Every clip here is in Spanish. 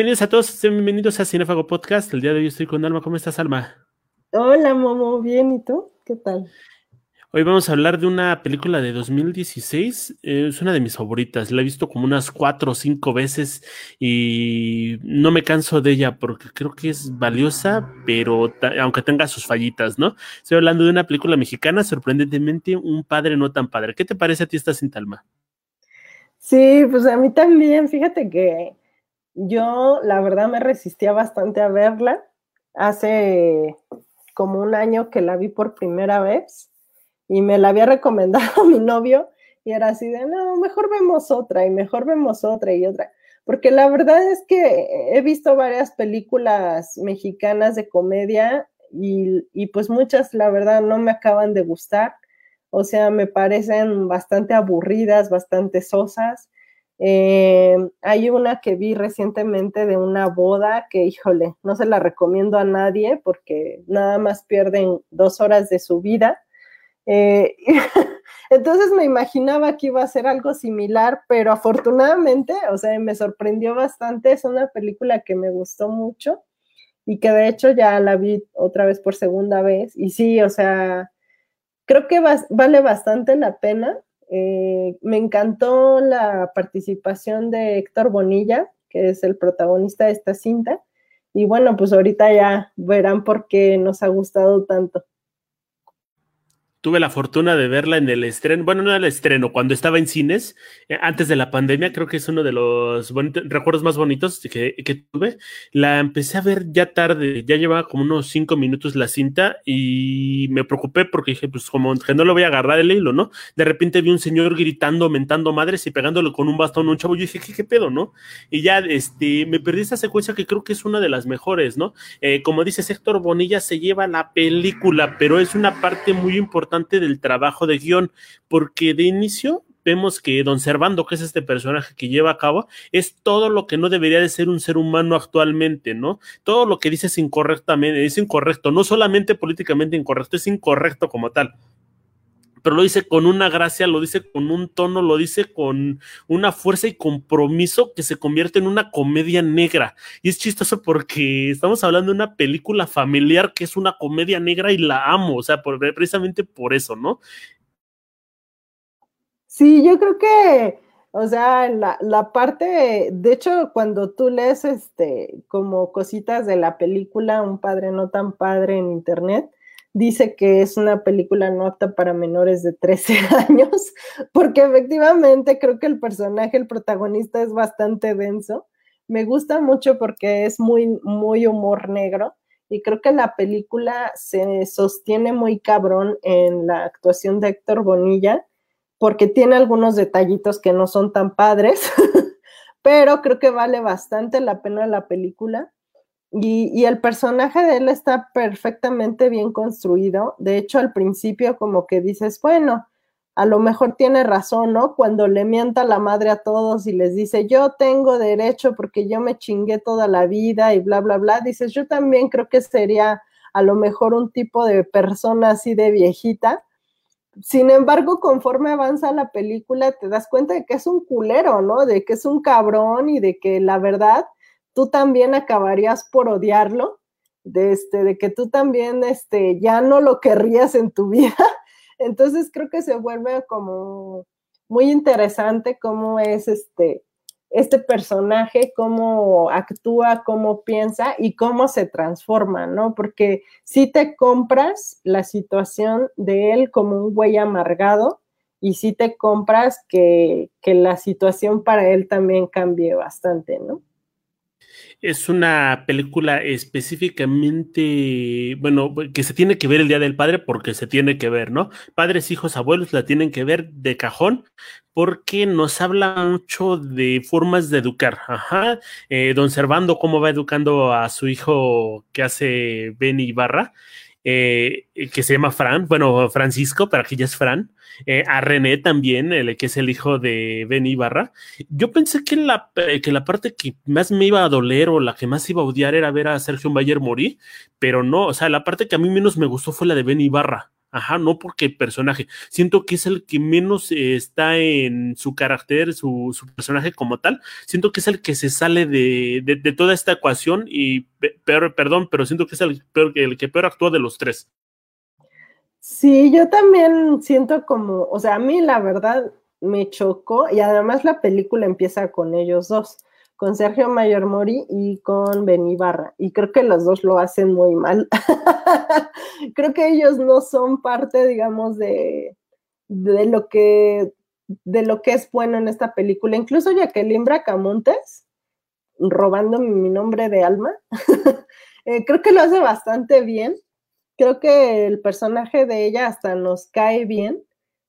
Bienvenidos a todos, bienvenidos a Cinefago Podcast. El día de hoy estoy con Alma. ¿Cómo estás, Alma? Hola, Momo. Bien, ¿y tú? ¿Qué tal? Hoy vamos a hablar de una película de 2016. es una de mis favoritas. La he visto como unas cuatro o cinco veces y no me canso de ella porque creo que es valiosa, pero aunque tenga sus fallitas, ¿no? Estoy hablando de una película mexicana, sorprendentemente, un padre no tan padre. ¿Qué te parece a ti esta cinta, Alma? Sí, pues a mí también. Fíjate que yo, la verdad, me resistía bastante a verla. Hace como un año que la vi por primera vez y me la había recomendado mi novio y era así de, no, mejor vemos otra y mejor vemos otra y otra. Porque la verdad es que he visto varias películas mexicanas de comedia y, y pues muchas, la verdad, no me acaban de gustar. O sea, me parecen bastante aburridas, bastante sosas. Eh, hay una que vi recientemente de una boda que, híjole, no se la recomiendo a nadie porque nada más pierden dos horas de su vida eh, entonces me imaginaba que iba a ser algo similar, pero afortunadamente, o sea, me sorprendió bastante. Es una película que me gustó mucho y que de hecho ya la vi otra vez por segunda vez. Y sí, o sea, creo que vale bastante la pena. Eh, me encantó la participación de Héctor Bonilla, que es el protagonista de esta cinta. Y bueno, pues ahorita ya verán por qué nos ha gustado tanto tuve la fortuna de verla en el estreno, bueno, no en el estreno, cuando estaba en cines, eh, antes de la pandemia, creo que es uno de los recuerdos más bonitos que, que, tuve. La empecé a ver ya tarde, ya llevaba como unos cinco minutos la cinta y me preocupé porque dije, pues como que no lo voy a agarrar el hilo, ¿no? De repente vi un señor gritando, mentando madres y pegándole con un bastón a un chavo. Yo dije, ¿qué, qué pedo, no? Y ya, este, me perdí esa secuencia que creo que es una de las mejores, ¿no? Eh, como dice Héctor Bonilla, se lleva la película, pero es una parte muy importante del trabajo de guion, porque de inicio vemos que don Servando, que es este personaje que lleva a cabo, es todo lo que no debería de ser un ser humano actualmente, ¿no? Todo lo que dice es incorrectamente, es incorrecto, no solamente políticamente incorrecto, es incorrecto como tal. Pero lo dice con una gracia, lo dice con un tono, lo dice con una fuerza y compromiso que se convierte en una comedia negra. Y es chistoso porque estamos hablando de una película familiar que es una comedia negra y la amo, o sea, precisamente por eso, ¿no? Sí, yo creo que, o sea, la, la, parte, de hecho, cuando tú lees este, como cositas de la película Un padre no tan padre en internet, dice que es una película no apta para menores de 13 años, porque efectivamente creo que el personaje, el protagonista es bastante denso. Me gusta mucho porque es muy, muy humor negro y creo que la película se sostiene muy cabrón en la actuación de Héctor Bonilla porque tiene algunos detallitos que no son tan padres, pero creo que vale bastante la pena la película. Y, el personaje de él está perfectamente bien construido. De hecho, al principio como que dices, bueno, a lo mejor tiene razón, ¿no? Cuando le mienta la madre a todos y les dice, yo tengo derecho porque yo me chingué toda la vida y bla, bla, bla, dices, yo también creo que sería a lo mejor un tipo de persona así de viejita sin embargo, conforme avanza la película, te das cuenta de que es un culero, ¿no? De que es un cabrón y de que la verdad tú también acabarías por odiarlo, de, este, de que tú también este, ya no lo querrías en tu vida. Entonces creo que se vuelve como muy interesante cómo es este, este personaje, cómo actúa, cómo piensa y cómo se transforma, ¿no? Porque si te compras la situación de él como un güey amargado y si te compras que, que la situación para él también cambie bastante, ¿no? Es una película específicamente, bueno, que se tiene que ver el Día del Padre porque se tiene que ver, ¿no? Padres, hijos, abuelos la tienen que ver de cajón porque nos habla mucho de formas de educar. Ajá. Eh, don Servando, cómo va educando a su hijo que hace Benny Ibarra. Eh, que se llama Fran, bueno, Francisco, para que ya es Fran, eh, a René también, el, que es el hijo de Ben Ibarra. Yo pensé que la, que la parte que más me iba a doler o la que más iba a odiar era ver a Sergio Bayer morir, pero no, o sea, la parte que a mí menos me gustó fue la de Ben Ibarra. Ajá, no porque personaje. Siento que es el que menos eh, está en su carácter, su, personaje como tal. Siento que es el que se sale de, de, toda esta ecuación y, peor, perdón, pero siento que es el, el que peor actúa de los tres. Sí, yo también siento como, o sea, a mí la verdad me chocó y además la película empieza con ellos dos con Sergio Mayor Mori y con Benny Barra. Y creo que los dos lo hacen muy mal. creo que ellos no son parte, digamos, de, de, lo que, de lo que es bueno en esta película. Incluso Jacqueline Bracamontes, robando mi nombre de alma, eh, creo que lo hace bastante bien. Creo que el personaje de ella hasta nos cae bien.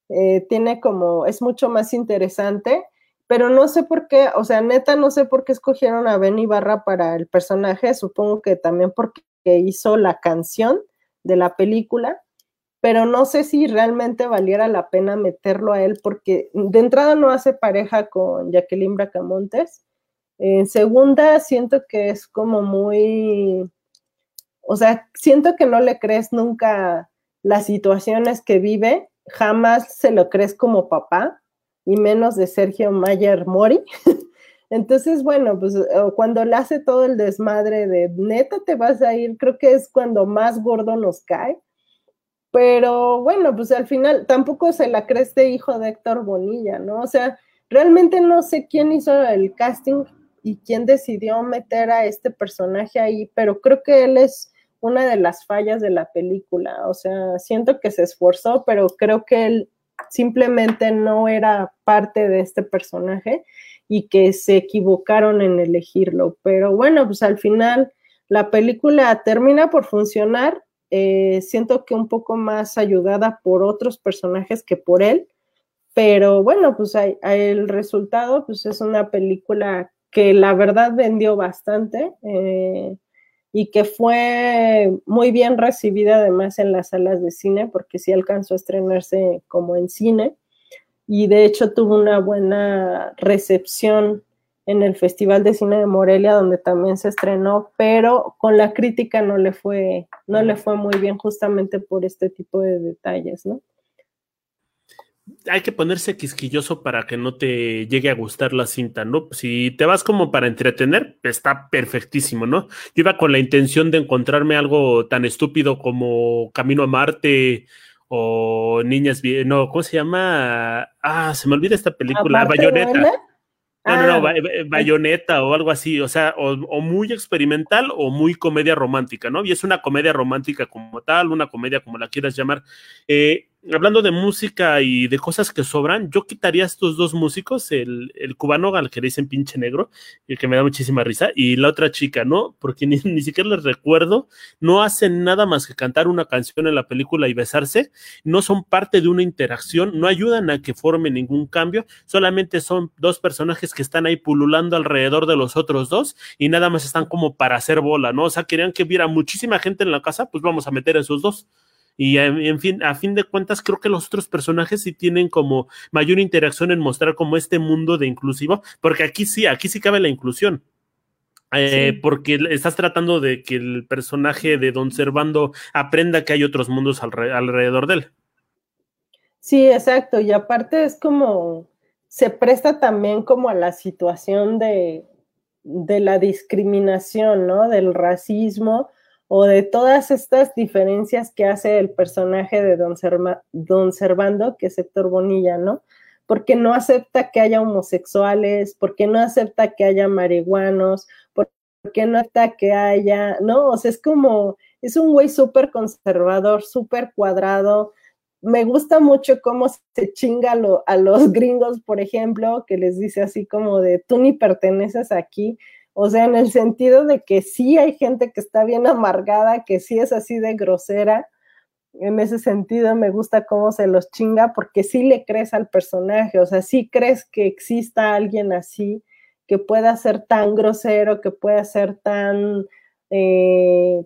Eh, tiene como, es mucho más interesante pero no sé por qué, o sea, neta, no sé por qué escogieron a Benny Barra para el personaje, supongo que también porque hizo la canción de la película, pero no sé si realmente valiera la pena meterlo a él, porque de entrada no hace pareja con Jacqueline Bracamontes. En segunda, siento que es como muy, o sea, siento que no le crees nunca las situaciones que vive, jamás se lo crees como papá y menos de Sergio Mayer Mori. Entonces, bueno, pues cuando le hace todo el desmadre de neta te vas a ir, creo que es cuando más gordo nos cae. Pero bueno, pues al final tampoco se la cree este hijo de Héctor Bonilla, ¿no? O sea, realmente no sé quién hizo el casting y quién decidió meter a este personaje ahí, pero creo que él es una de las fallas de la película. O sea, siento que se esforzó, pero creo que él simplemente no era parte de este personaje y que se equivocaron en elegirlo. Pero bueno, pues al final la película termina por funcionar. Eh, siento que un poco más ayudada por otros personajes que por él. Pero bueno, pues el resultado pues es una película que la verdad vendió bastante. Eh, y que fue muy bien recibida además en las salas de cine, porque sí alcanzó a estrenarse como en cine, y de hecho tuvo una buena recepción en el Festival de Cine de Morelia, donde también se estrenó, pero con la crítica no le fue, no le fue muy bien justamente por este tipo de detalles, ¿no? Hay que ponerse quisquilloso para que no te llegue a gustar la cinta, ¿no? Si te vas como para entretener, está perfectísimo, ¿no? Yo iba con la intención de encontrarme algo tan estúpido como Camino a Marte o Niñas Bien, no, ¿cómo se llama? Ah, se me olvida esta película, Bayonetta. No, no, no, ah, bayoneta o algo así, o sea, o, o, muy experimental o muy comedia romántica, ¿no? Y es una comedia romántica como tal, una comedia como la quieras llamar. Eh, hablando de música y de cosas que sobran, yo quitaría estos dos músicos, el, el cubano al que le dicen pinche negro, el que me da muchísima risa, y la otra chica, ¿no? Porque ni, ni, siquiera les recuerdo, no hacen nada más que cantar una canción en la película y besarse, no son parte de una interacción, no ayudan a que forme ningún cambio, solamente son dos personajes que están ahí pululando alrededor de los otros dos y nada más están como para hacer bola, ¿no? O sea, querían que hubiera muchísima gente en la casa, pues vamos a meter a esos dos. Y en fin, a fin de cuentas, creo que los otros personajes sí tienen como mayor interacción en mostrar como este mundo de inclusivo, porque aquí sí, aquí sí cabe la inclusión. Eh, porque estás tratando de que el personaje de Don Servando aprenda que hay otros mundos alrededor de él. Sí, exacto. Y aparte es como, se presta también como a la situación de, de la discriminación, ¿no? Del racismo o de todas estas diferencias que hace el personaje de Don, Don Servando, que es Héctor Bonilla, ¿no? Porque no acepta que haya homosexuales, porque no acepta que haya marihuanos, porque no acepta que haya, ¿no? O sea, es como, es un güey súper conservador, súper cuadrado. Me gusta mucho cómo se chinga a los gringos, por ejemplo, que les dice así como de, tú ni perteneces aquí o sea, en el sentido de que sí hay gente que está bien amargada, que sí es así de grosera. En ese sentido me gusta cómo se los chinga porque sí le crees al personaje, o sea, sí crees que exista alguien así que pueda ser tan grosero, que pueda ser tan, eh,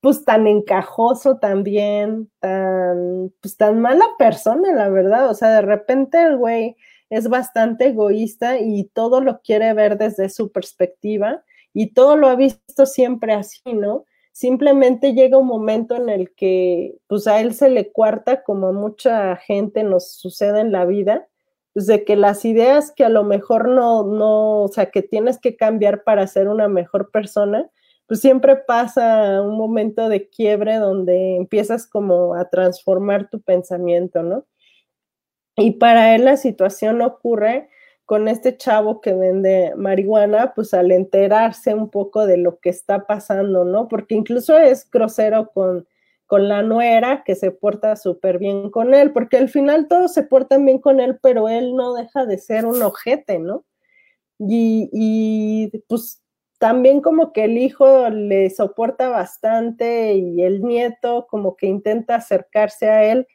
pues tan encajoso también, tan, pues tan mala persona, la verdad. O sea, de repente el güey es bastante egoísta y todo lo quiere ver desde su perspectiva y todo lo ha visto siempre así, ¿no? simplemente llega un momento en el que pues a él se le cuarta, como a mucha gente nos sucede en la vida, pues de que las ideas que a lo mejor no, no, o sea, que tienes que cambiar para ser una mejor persona, pues siempre pasa un momento de quiebre donde empiezas como a transformar tu pensamiento, ¿no? Y para él la situación ocurre con este chavo que vende marihuana, pues al enterarse un poco de lo que está pasando, ¿no? Porque incluso es grosero con, con la nuera que se porta súper bien con él, porque al final todos se portan bien con él, pero él no deja de ser un ojete, ¿no? Y, y pues también como que el hijo le soporta bastante y el nieto como que intenta acercarse a él,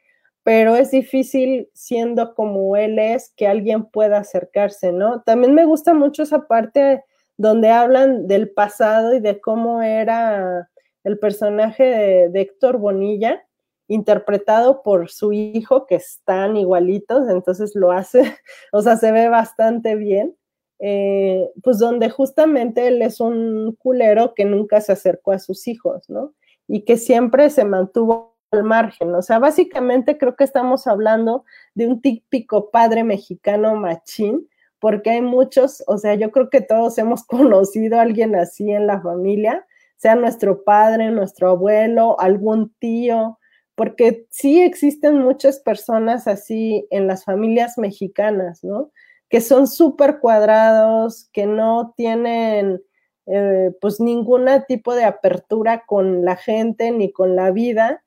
pero es difícil siendo como él es que alguien pueda acercarse, ¿no? También me gusta mucho esa parte donde hablan del pasado y de cómo era el personaje de, Héctor Bonilla, interpretado por su hijo, que están igualitos, entonces lo hace, o sea, se ve bastante bien. Eh, pues donde justamente él es un culero que nunca se acercó a sus hijos, ¿no? Y que siempre se mantuvo al margen. O sea, básicamente creo que estamos hablando de un típico padre mexicano machín, porque hay muchos, o sea, yo creo que todos hemos conocido a alguien así en la familia, sea nuestro padre, nuestro abuelo, algún tío, porque sí existen muchas personas así en las familias mexicanas, ¿no? Que son súper cuadrados, que no tienen eh, pues ningún tipo de apertura con la gente ni con la vida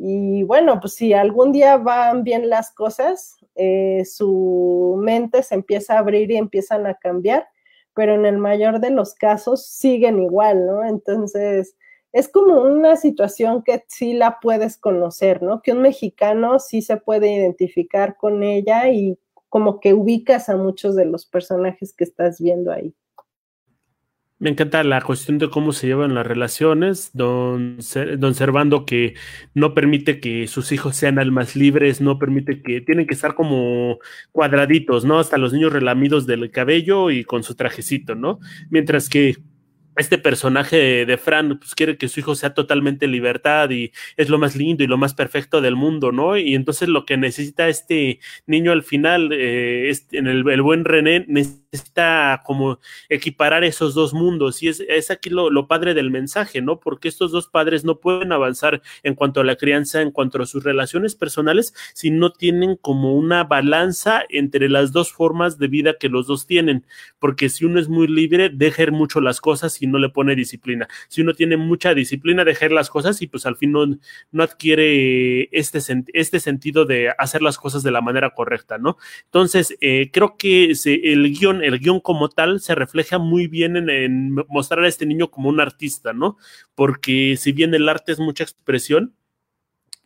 y bueno, pues si algún día van bien las cosas, eh, su mente se empieza a abrir y empiezan a cambiar, pero en el mayor de los casos siguen igual, ¿no? Entonces, es como una situación que sí la puedes conocer, ¿no? Que un mexicano sí se puede identificar con ella y como que ubicas a muchos de los personajes que estás viendo ahí. Me encanta la cuestión de cómo se llevan las relaciones, don, don Servando que no permite que sus hijos sean almas libres, no permite que tienen que estar como cuadraditos, ¿no? Hasta los niños relamidos del cabello y con su trajecito, ¿no? Mientras que este personaje de, Fran pues quiere que su hijo sea totalmente libertad y es lo más lindo y lo más perfecto del mundo, ¿no? Y entonces lo que necesita este niño al final, eh, en el, buen René, necesita como equiparar esos dos mundos y es, es aquí lo, lo, padre del mensaje, ¿no? Porque estos dos padres no pueden avanzar en cuanto a la crianza, en cuanto a sus relaciones personales, si no tienen como una balanza entre las dos formas de vida que los dos tienen, porque si uno es muy libre, deja ir mucho las cosas y no le pone disciplina. Si uno tiene mucha disciplina, dejar las cosas y pues al fin no, adquiere este, este sentido de hacer las cosas de la manera correcta, ¿no? Entonces, eh, creo que el guion, el guion como tal se refleja muy bien en, mostrar a este niño como un artista, ¿no? Porque si bien el arte es mucha expresión,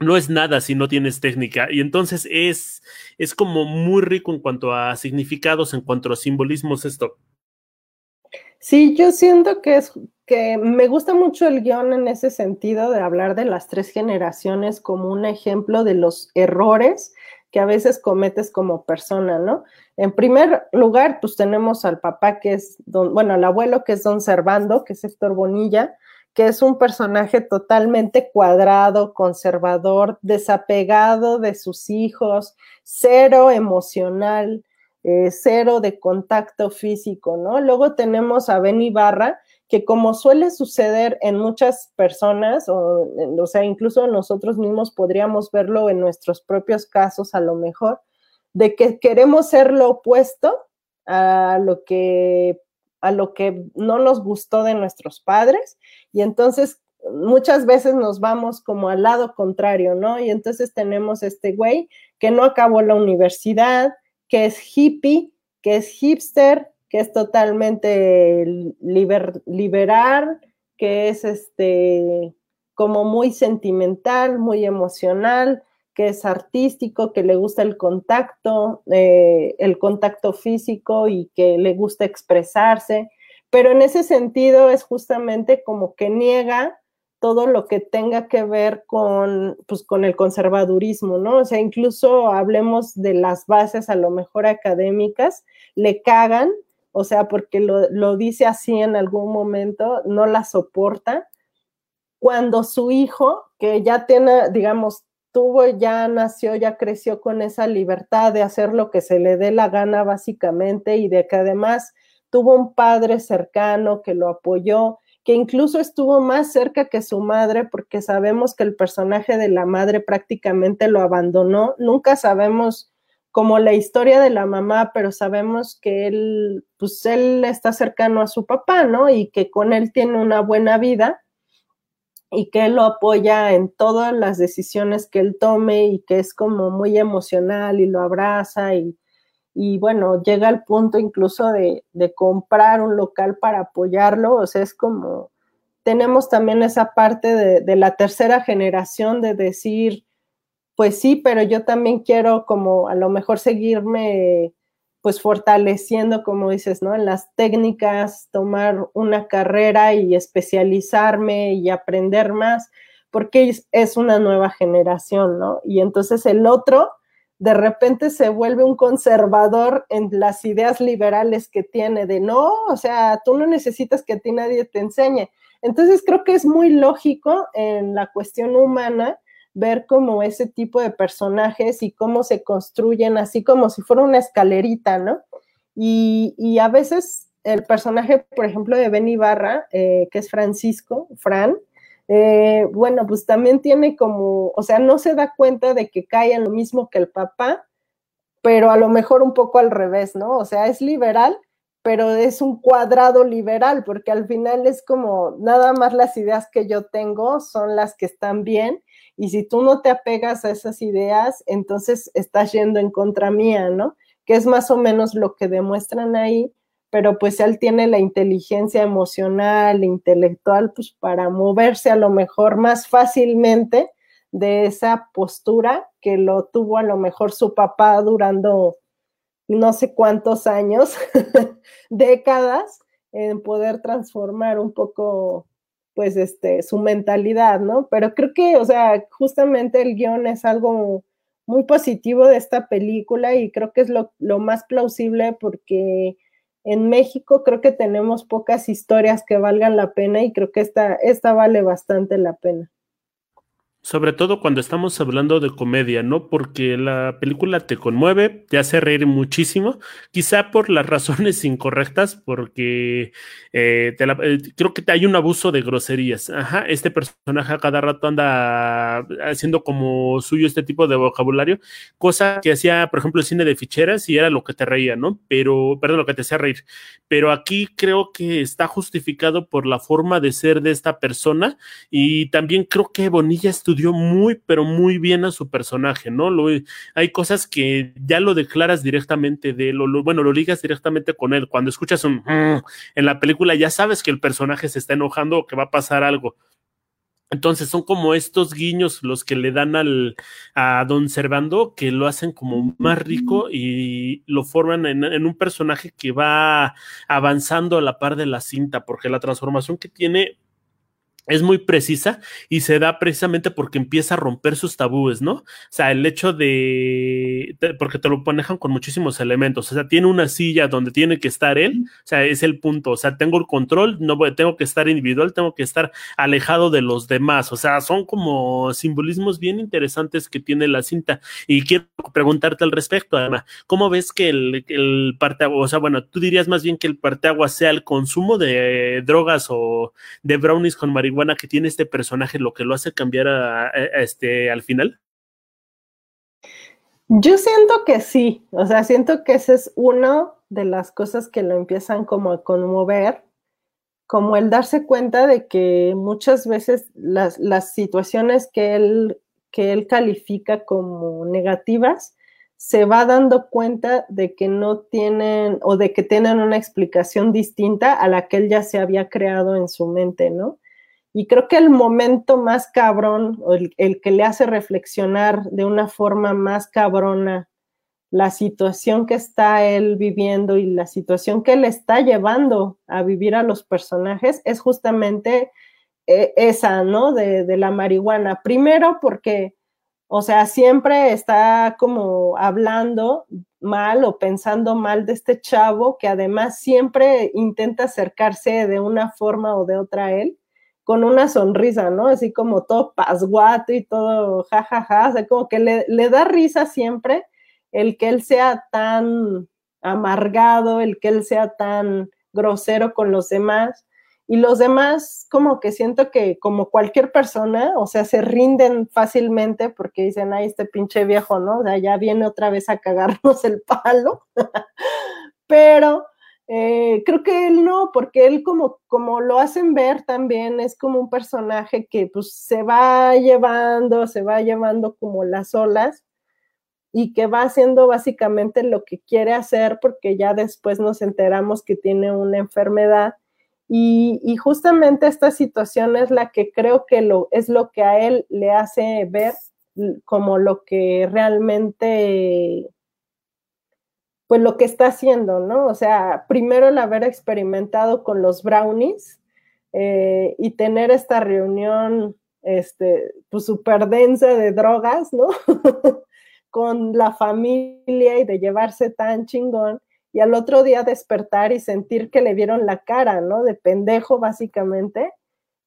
no es nada si no tienes técnica. Y entonces es, es como muy rico en cuanto a significados, en cuanto a simbolismos esto. Sí, yo siento que es que me gusta mucho el guion en ese sentido de hablar de las tres generaciones como un ejemplo de los errores que a veces cometes como persona, ¿no? En primer lugar, pues tenemos al papá que es, don, bueno, al abuelo que es don Servando, que es Héctor Bonilla, que es un personaje totalmente cuadrado, conservador, desapegado de sus hijos, cero emocional, eh, cero de contacto físico, ¿no? Luego tenemos a Ben Ibarra, que como suele suceder en muchas personas, o, o sea, incluso nosotros mismos podríamos verlo en nuestros propios casos a lo mejor, de que queremos ser lo opuesto a lo que a lo que no nos gustó de nuestros padres y entonces muchas veces nos vamos como al lado contrario, ¿no? Y entonces tenemos este güey que no acabó la universidad, que es hippie, que es hipster, que es totalmente liberal, que es este como muy sentimental, muy emocional, que es artístico, que le gusta el contacto, eh, el contacto físico y que le gusta expresarse, pero en ese sentido es justamente como que niega todo lo que tenga que ver con, pues, con el conservadurismo, ¿no? O sea, incluso hablemos de las bases a lo mejor académicas, le cagan, o sea, porque lo, lo dice así en algún momento, no la soporta. cuando su hijo, que ya tiene, digamos, tuvo, ya nació, ya creció con esa libertad de hacer lo que se le dé la gana básicamente y de que además tuvo un padre cercano que lo apoyó, que incluso estuvo más cerca que su madre, porque sabemos que el personaje de la madre prácticamente lo abandonó. Nunca sabemos como la historia de la mamá, pero sabemos que él, pues él está cercano a su papá, ¿no? Y que con él tiene una buena vida y que él lo apoya en todas las decisiones que él tome y que es como muy emocional y lo abraza y, y bueno, llega al punto incluso de, de, comprar un local para apoyarlo, o sea, es como, tenemos también esa parte de, de, la tercera generación de decir, pues sí, pero yo también quiero como a lo mejor seguirme pues fortaleciendo, como dices, ¿no? En las técnicas, tomar una carrera y especializarme y aprender más, porque es, una nueva generación, ¿no? Y entonces el otro de repente se vuelve un conservador en las ideas liberales que tiene de no, o sea, tú no necesitas que a ti nadie te enseñe. Entonces creo que es muy lógico en la cuestión humana ver como ese tipo de personajes y cómo se construyen así como si fuera una escalerita, ¿no? Y, y a veces el personaje, por ejemplo, de Ben Ibarra, eh, que es Francisco, Fran, eh, bueno, pues también tiene como, o sea, no se da cuenta de que cae en lo mismo que el papá, pero a lo mejor un poco al revés, ¿no? O sea, es liberal, pero es un cuadrado liberal, porque al final es como nada más las ideas que yo tengo son las que están bien, y si tú no te apegas a esas ideas, entonces estás yendo en contra mía, ¿no? Que es más o menos lo que demuestran ahí, pero pues él tiene la inteligencia emocional, intelectual, pues para moverse a lo mejor más fácilmente de esa postura que lo tuvo a lo mejor su papá durando no sé cuántos años, décadas, en poder transformar un poco, pues, este, su mentalidad, ¿no? Pero creo que, o sea, justamente el guion es algo muy positivo de esta película y creo que es lo, lo más plausible porque en México creo que tenemos pocas historias que valgan la pena y creo que esta, esta vale bastante la pena. Sobre todo cuando estamos hablando de comedia, ¿no? Porque la película te conmueve, te hace reír muchísimo, quizá por las razones incorrectas, porque eh, eh, creo que hay un abuso de groserías. Ajá, este personaje a cada rato anda haciendo como suyo este tipo de vocabulario, cosa que hacía, por ejemplo, el cine de ficheras y era lo que te reía, ¿no? Pero, perdón, lo que te hacía reír. Pero aquí creo que está justificado por la forma de ser de esta persona y también creo que Bonilla estuvo estudió muy, pero muy bien a su personaje, ¿no? Lo, hay cosas que ya lo declaras directamente de él, lo, bueno, lo ligas directamente con él. Cuando escuchas un mm", en la película, ya sabes que el personaje se está enojando o que va a pasar algo. Entonces son como estos guiños los que le dan al, a Don Servando, que lo hacen como más rico y lo forman en, en, un personaje que va avanzando a la par de la cinta, porque la transformación que tiene es muy precisa y se da precisamente porque empieza a romper sus tabúes, ¿no? O sea, el hecho de, porque te lo manejan con muchísimos elementos, o sea, tiene una silla donde tiene que estar él, o sea, es el punto, o sea, tengo el control, no voy, tengo que estar individual, tengo que estar alejado de los demás, o sea, son como simbolismos bien interesantes que tiene la cinta. Y quiero preguntarte al respecto, además, ¿cómo ves que el, el parteaguas, o sea, bueno, tú dirías más bien que el parteaguas sea el consumo de drogas o de brownies con marihuana marihuana que tiene este personaje lo que lo hace cambiar a, este al final? Yo siento que sí, o sea, siento que esa es una de las cosas que lo empiezan como a conmover, como el darse cuenta de que muchas veces las, las situaciones que él, que él califica como negativas, se va dando cuenta de que no tienen o de que tienen una explicación distinta a la que él ya se había creado en su mente, ¿no? Y creo que el momento más cabrón, el, que le hace reflexionar de una forma más cabrona la situación que está él viviendo y la situación que le está llevando a vivir a los personajes, es justamente eh, esa, ¿no? De, de la marihuana. Primero porque, o sea, siempre está como hablando mal o pensando mal de este chavo que además siempre intenta acercarse de una forma o de otra a él con una sonrisa, ¿no? Así como todo pasguato y todo jajaja, ja, como que le, le da risa siempre el que él sea tan amargado, el que él sea tan grosero con los demás. Y los demás, como que siento que como cualquier persona, o sea, se rinden fácilmente porque dicen, ay, este pinche viejo, ¿no? O sea, ya viene otra vez a cagarnos el palo. Pero eh, creo que él no, porque él como, como lo hacen ver también, es como un personaje que pues se va llevando, se va llevando como las olas y que va haciendo básicamente lo que quiere hacer porque ya después nos enteramos que tiene una enfermedad y, justamente esta situación es la que creo que lo, es lo que a él le hace ver como lo que realmente, pues lo que está haciendo, ¿no? O sea, primero el haber experimentado con los brownies eh, y tener esta reunión, este, pues súper densa de drogas, ¿no? con la familia y de llevarse tan chingón y al otro día despertar y sentir que le vieron la cara, ¿no? De pendejo básicamente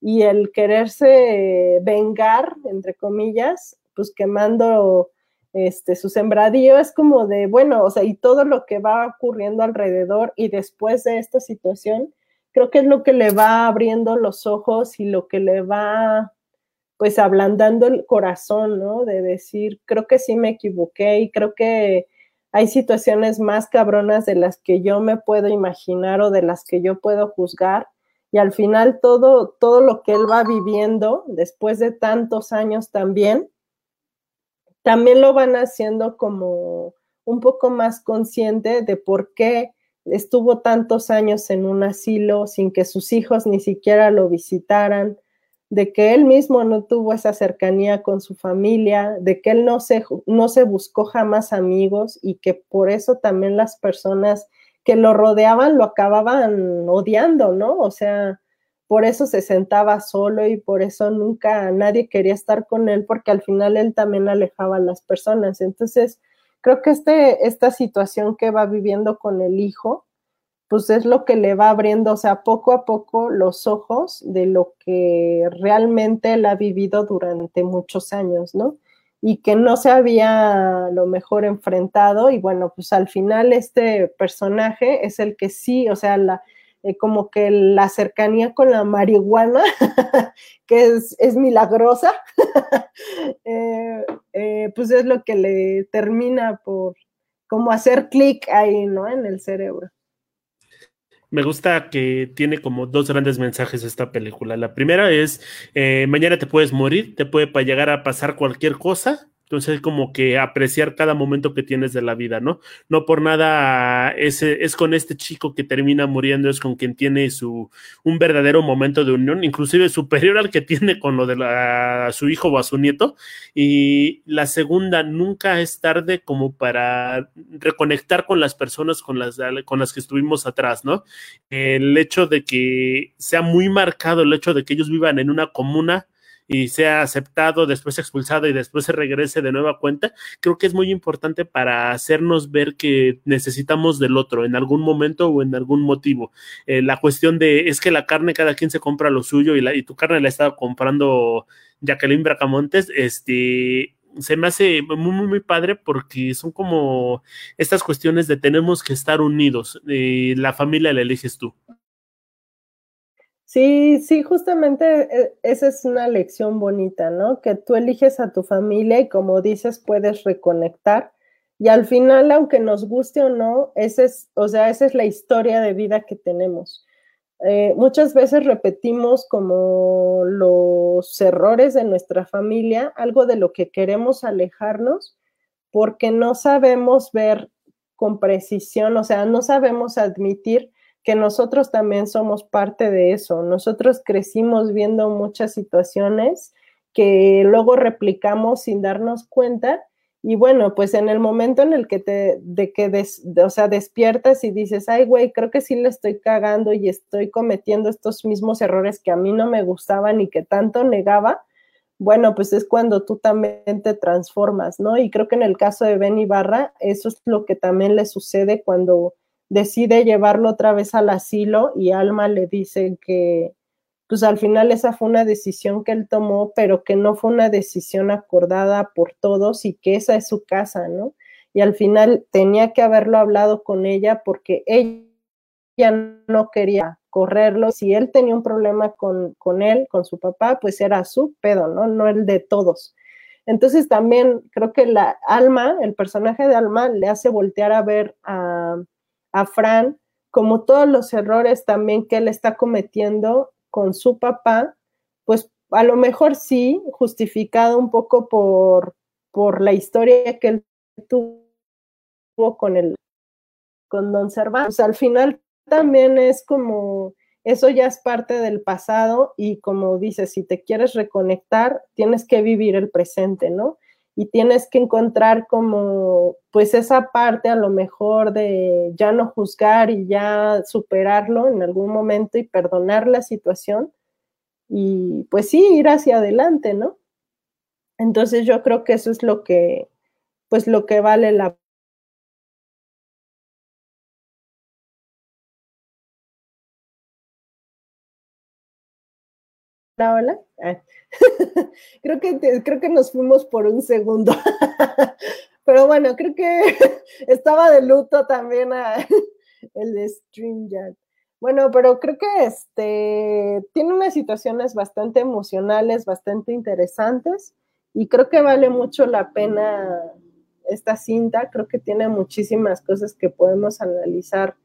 y el quererse vengar, entre comillas, pues quemando este, su sembradío es como de, bueno, o sea, y todo lo que va ocurriendo alrededor y después de esta situación, creo que es lo que le va abriendo los ojos y lo que le va pues ablandando el corazón, ¿no? De decir, creo que sí me equivoqué y creo que hay situaciones más cabronas de las que yo me puedo imaginar o de las que yo puedo juzgar. Y al final todo, todo lo que él va viviendo después de tantos años también, también lo van haciendo como un poco más consciente de por qué estuvo tantos años en un asilo sin que sus hijos ni siquiera lo visitaran, de que él mismo no tuvo esa cercanía con su familia, de que él no se, no se buscó jamás amigos y que por eso también las personas que lo rodeaban lo acababan odiando, ¿no? O sea, por eso se sentaba solo y por eso nunca nadie quería estar con él porque al final él también alejaba a las personas. Entonces, creo que este, esta situación que va viviendo con el hijo, pues es lo que le va abriendo, o sea, poco a poco los ojos de lo que realmente él ha vivido durante muchos años, ¿no? Y que no se había lo mejor enfrentado y bueno, pues al final este personaje es el que sí, o sea, la, eh, como que la cercanía con la marihuana, que es, es milagrosa, eh, eh, pues es lo que le termina por como hacer clic ahí, ¿no? En el cerebro. Me gusta que tiene como dos grandes mensajes esta película. La primera es, mañana te puedes morir, te puede llegar a pasar cualquier cosa, entonces, como que apreciar cada momento que tienes de la vida, ¿no? No por nada ese, es con este chico que termina muriendo, es con quien tiene su, un verdadero momento de unión, inclusive superior al que tiene con lo de la, su hijo o a su nieto. Y la segunda, nunca es tarde como para reconectar con las personas con las, con las que estuvimos atrás, ¿no? El hecho de que sea muy marcado el hecho de que ellos vivan en una comuna y sea aceptado, después expulsado y después se regrese de nueva cuenta, creo que es muy importante para hacernos ver que necesitamos del otro en algún momento o en algún motivo. Eh, la cuestión de es que la carne cada quien se compra lo suyo y, la, y tu carne la estaba comprando Jacqueline Bracamontes, este, se me hace muy, muy, muy padre porque son como estas cuestiones de tenemos que estar unidos. Eh, la familia la eliges tú. Sí, sí, justamente eh, esa es una lección bonita, ¿no? Que tú eliges a tu familia y como dices, puedes reconectar. Y al final, aunque nos guste o no, esa es, o sea, esa es la historia de vida que tenemos. Eh, muchas veces repetimos como los errores de nuestra familia, algo de lo que queremos alejarnos, porque no sabemos ver con precisión, o sea, no sabemos admitir que nosotros también somos parte de eso. Nosotros crecimos viendo muchas situaciones que luego replicamos sin darnos cuenta. Y bueno, pues en el momento en el que te, de que, o sea, despiertas y dices, ay, güey, creo que sí le estoy cagando y estoy cometiendo estos mismos errores que a mí no me gustaban y que tanto negaba, bueno, pues es cuando tú también te transformas, ¿no? Y creo que en el caso de Ben Ibarra, eso es lo que también le sucede cuando decide llevarlo otra vez al asilo y Alma le dice que, pues al final esa fue una decisión que él tomó, pero que no fue una decisión acordada por todos y que esa es su casa, ¿no? Y al final tenía que haberlo hablado con ella porque ella no quería correrlo. Si él tenía un problema con, con él, con su papá, pues era su pedo, ¿no? No el de todos. Entonces también creo que la Alma, el personaje de Alma, le hace voltear a ver a, a Fran como todos los errores también que él está cometiendo con su papá, pues a lo mejor sí, justificado un poco por, por la historia que él tuvo con el con Don Cervantes. al final también es como eso ya es parte del pasado y como dices, si te quieres reconectar, tienes que vivir el presente, ¿no? Y tienes que encontrar como, pues esa parte a lo mejor de ya no juzgar y ya superarlo en algún momento y perdonar la situación y pues sí, ir hacia adelante, ¿no? Entonces yo creo que eso es lo que, pues lo que vale la Hola, ah. creo, que creo que nos fuimos por un segundo. Pero bueno, creo que estaba de luto también a el StreamYard. Bueno, pero creo que este tiene unas situaciones bastante emocionales, bastante interesantes y creo que vale mucho la pena esta cinta. Creo que tiene muchísimas cosas que podemos analizar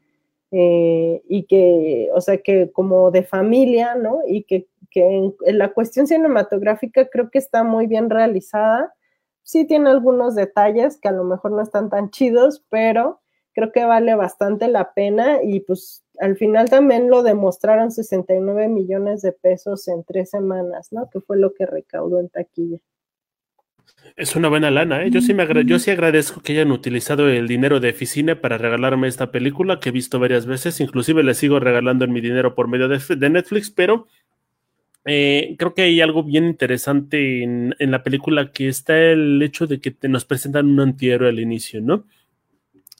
eh, y que, o sea, que como de familia, ¿no? Y que, en, la cuestión cinematográfica creo que está muy bien realizada. Sí tiene algunos detalles que a lo mejor no están tan chidos, pero creo que vale bastante la pena y pues al final también lo demostraron 69 millones de pesos en tres semanas, ¿no? Que fue lo que recaudó en taquilla. Es una buena lana, ¿eh? Yo sí, me yo sí agradezco que hayan utilizado el dinero de Eficine para regalarme esta película que he visto varias veces. Inclusive le sigo regalando en mi dinero por medio de, Netflix, pero eh, creo que hay algo bien interesante en, en, la película que está el hecho de que te nos presentan un antihéroe al inicio, ¿no?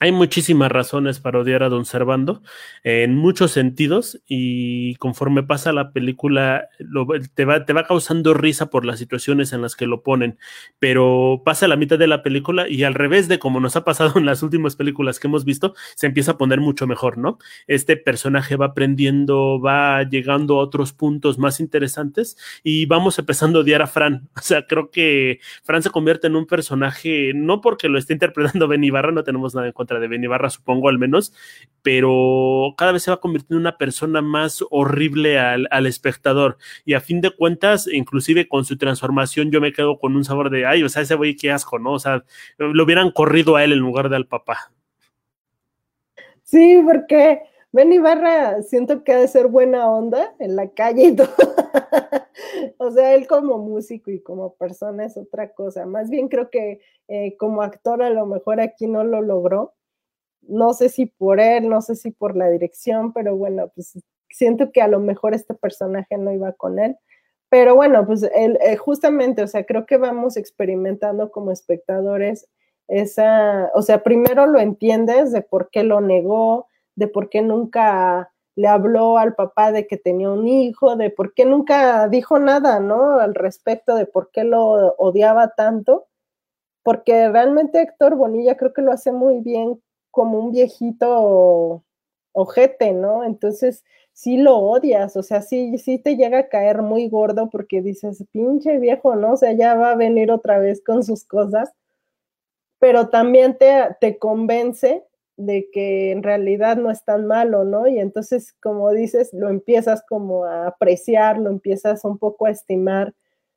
Hay muchísimas razones para odiar a Don Servando en muchos sentidos y conforme pasa la película te, va, te va causando risa por las situaciones en las que lo ponen, pero pasa la mitad de la película y al revés de como nos ha pasado en las últimas películas que hemos visto, se empieza a poner mucho mejor, ¿no? Este personaje va aprendiendo, va llegando a otros puntos más interesantes y vamos empezando a odiar a Fran. O sea, creo que Fran se convierte en un personaje, no porque lo esté interpretando Ben Ibarra, no tenemos nada en contra de Ben Ibarra, supongo al menos, pero cada vez se va convirtiendo en una persona más horrible al, espectador. Y a fin de cuentas, inclusive con su transformación, yo me quedo con un sabor de, ay, o sea, ese güey qué asco, ¿no? O sea, lo hubieran corrido a él en lugar de al papá. Sí, porque Ben Ibarra siento que ha de ser buena onda en la calle y todo. o sea, él como músico y como persona es otra cosa. Más bien creo que eh, como actor a lo mejor aquí no lo logró no sé si por él, no sé si por la dirección, pero bueno, pues siento que a lo mejor este personaje no iba con él. Pero bueno, pues él, eh, justamente, o sea, creo que vamos experimentando como espectadores esa, o sea, primero lo entiendes de por qué lo negó, de por qué nunca le habló al papá de que tenía un hijo, de por qué nunca dijo nada, ¿no? Al respecto de por qué lo odiaba tanto, porque realmente Héctor Bonilla creo que lo hace muy bien como un viejito ojete, ¿no? Entonces, sí lo odias, o sea, sí, sí te llega a caer muy gordo porque dices, pinche viejo, ¿no? O sea, ya va a venir otra vez con sus cosas, pero también te, te convence de que en realidad no es tan malo, ¿no? Y entonces, como dices, lo empiezas como a apreciar, lo empiezas un poco a estimar,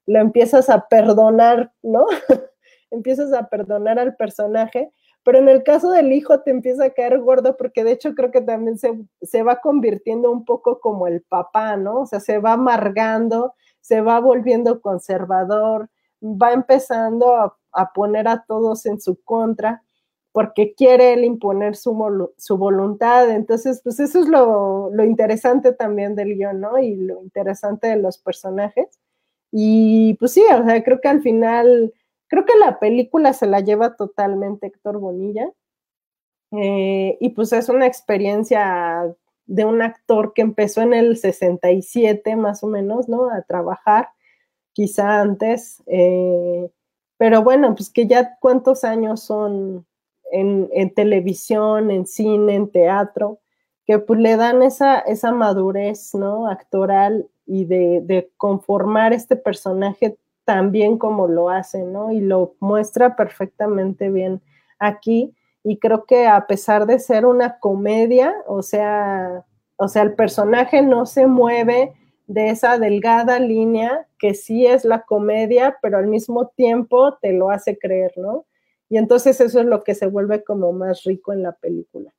lo empiezas a perdonar, ¿no? empiezas a perdonar al personaje pero en el caso del hijo te empieza a caer gordo porque de hecho creo que también se, va convirtiendo un poco como el papá, ¿no? O sea, se va amargando, se va volviendo conservador, va empezando a, poner a todos en su contra porque quiere él imponer su, su voluntad. Entonces, pues eso es lo, lo, interesante también del guion, ¿no? Y lo interesante de los personajes. Y pues sí, o sea, creo que al final Creo que la película se la lleva totalmente Héctor Bonilla. Eh, y pues es una experiencia de un actor que empezó en el 67 más o menos, ¿no? A trabajar, quizá antes, eh, pero bueno, pues que ya cuántos años son en, televisión, en cine, en teatro, que pues le dan esa, esa madurez, ¿no? Actoral y de, de conformar este personaje tan bien como lo hace, ¿no? Y lo muestra perfectamente bien aquí y creo que a pesar de ser una comedia, o sea, o sea, el personaje no se mueve de esa delgada línea que sí es la comedia, pero al mismo tiempo te lo hace creer, ¿no? Y entonces eso es lo que se vuelve como más rico en la película.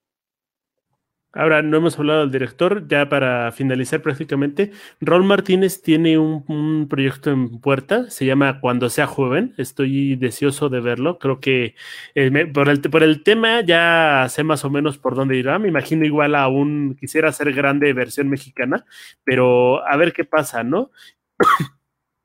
Ahora, no hemos hablado del director, ya para finalizar prácticamente. Raúl Martínez tiene un, proyecto en puerta, se llama Cuando sea joven. Estoy deseoso de verlo. Creo que eh, por, el, por el tema ya sé más o menos por dónde irá. Me imagino igual aún quisiera hacer grande versión mexicana, pero a ver qué pasa, ¿no?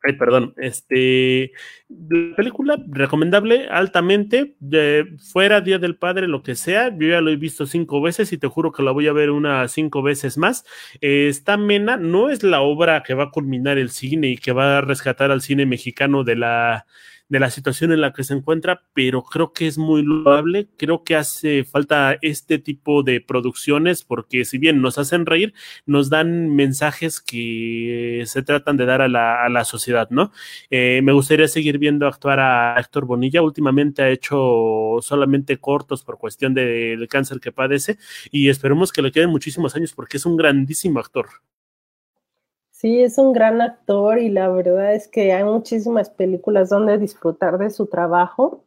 Ay, perdón. Este, la película recomendable altamente, de, fuera Día del Padre, lo que sea. Yo ya lo he visto cinco veces y te juro que la voy a ver unas cinco veces más. está mena, no es la obra que va a culminar el cine y que va a rescatar al cine mexicano de la de la situación en la que se encuentra, pero creo que es muy loable, creo que hace falta este tipo de producciones porque si bien nos hacen reír, nos dan mensajes que se tratan de dar a la, a la sociedad, ¿no? Eh, me gustaría seguir viendo actuar a Héctor Bonilla, últimamente ha hecho solamente cortos por cuestión del cáncer que padece y esperemos que le queden muchísimos años porque es un grandísimo actor. Sí, es un gran actor y la verdad es que hay muchísimas películas donde disfrutar de su trabajo.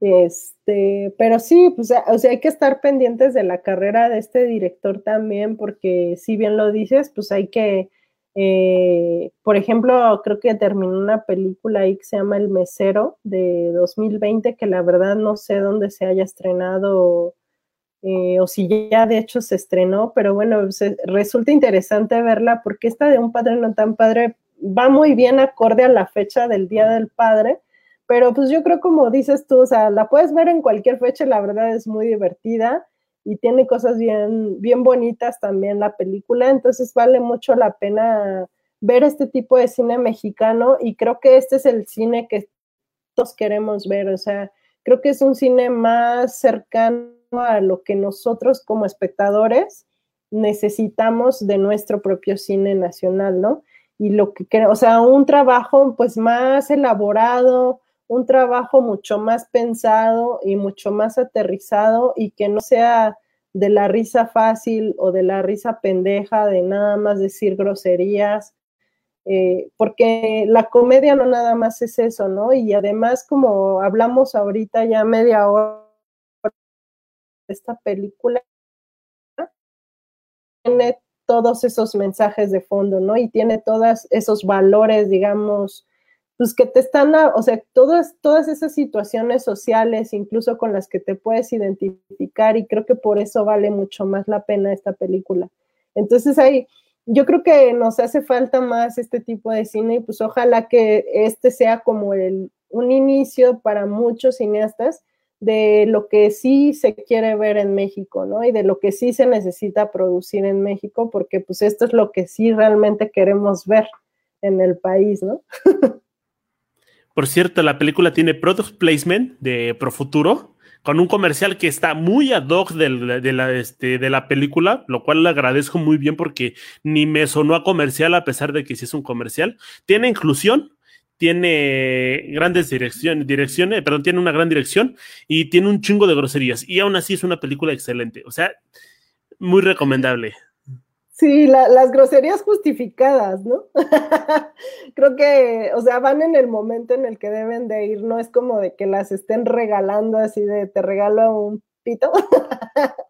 Este, pero sí, pues o sea, hay que estar pendientes de la carrera de este director también, porque si bien lo dices, pues hay que, eh, por ejemplo, creo que terminó una película ahí que se llama El Mesero de 2020, que la verdad no sé dónde se haya estrenado eh, o si ya de hecho se estrenó, pero bueno, resulta interesante verla porque esta de un padre no tan padre va muy bien acorde a la fecha del Día del Padre, pero pues yo creo como dices tú, o sea, la puedes ver en cualquier fecha, la verdad es muy divertida y tiene cosas bien, bien bonitas también la película, entonces vale mucho la pena ver este tipo de cine mexicano y creo que este es el cine que todos queremos ver, o sea, creo que es un cine más cercano a lo que nosotros como espectadores necesitamos de nuestro propio cine nacional, ¿no? Y lo que, o sea, un trabajo pues más elaborado, un trabajo mucho más pensado y mucho más aterrizado y que no sea de la risa fácil o de la risa pendeja, de nada más decir groserías, eh, porque la comedia no nada más es eso, ¿no? Y además, como hablamos ahorita ya media hora esta película tiene todos esos mensajes de fondo, ¿no? Y tiene todos esos valores, digamos, pues que te están, o sea, todas, todas esas situaciones sociales, incluso con las que te puedes identificar, y creo que por eso vale mucho más la pena esta película. Entonces ahí, yo creo que nos hace falta más este tipo de cine, y pues ojalá que este sea como el, un inicio para muchos cineastas de lo que sí se quiere ver en México, ¿no? Y de lo que sí se necesita producir en México, porque pues esto es lo que sí realmente queremos ver en el país, ¿no? Por cierto, la película tiene product placement de Profuturo, con un comercial que está muy ad hoc de, la, este, de la película, lo cual le agradezco muy bien porque ni me sonó a comercial a pesar de que sí es un comercial. Tiene inclusión, tiene grandes direcciones, direcciones, perdón, tiene una gran dirección y tiene un chingo de groserías. Y aún así es una película excelente. O sea, muy recomendable. Sí, las groserías justificadas, ¿no? Creo que, o sea, van en el momento en el que deben de ir, no es como de que las estén regalando así de te regalo un pito,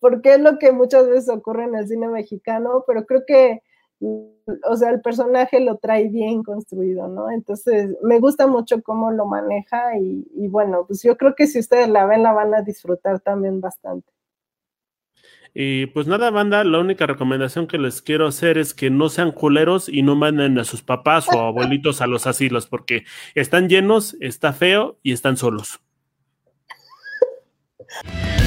porque es lo que muchas veces ocurre en el cine mexicano, pero creo que o sea, el personaje lo trae bien construido, ¿no? Entonces, me gusta mucho cómo lo maneja y, bueno, pues yo creo que si ustedes la ven, la van a disfrutar también bastante. Y pues nada, banda, la única recomendación que les quiero hacer es que no sean culeros y no manden a sus papás o abuelitos a los asilos, porque están llenos, está feo y están solos.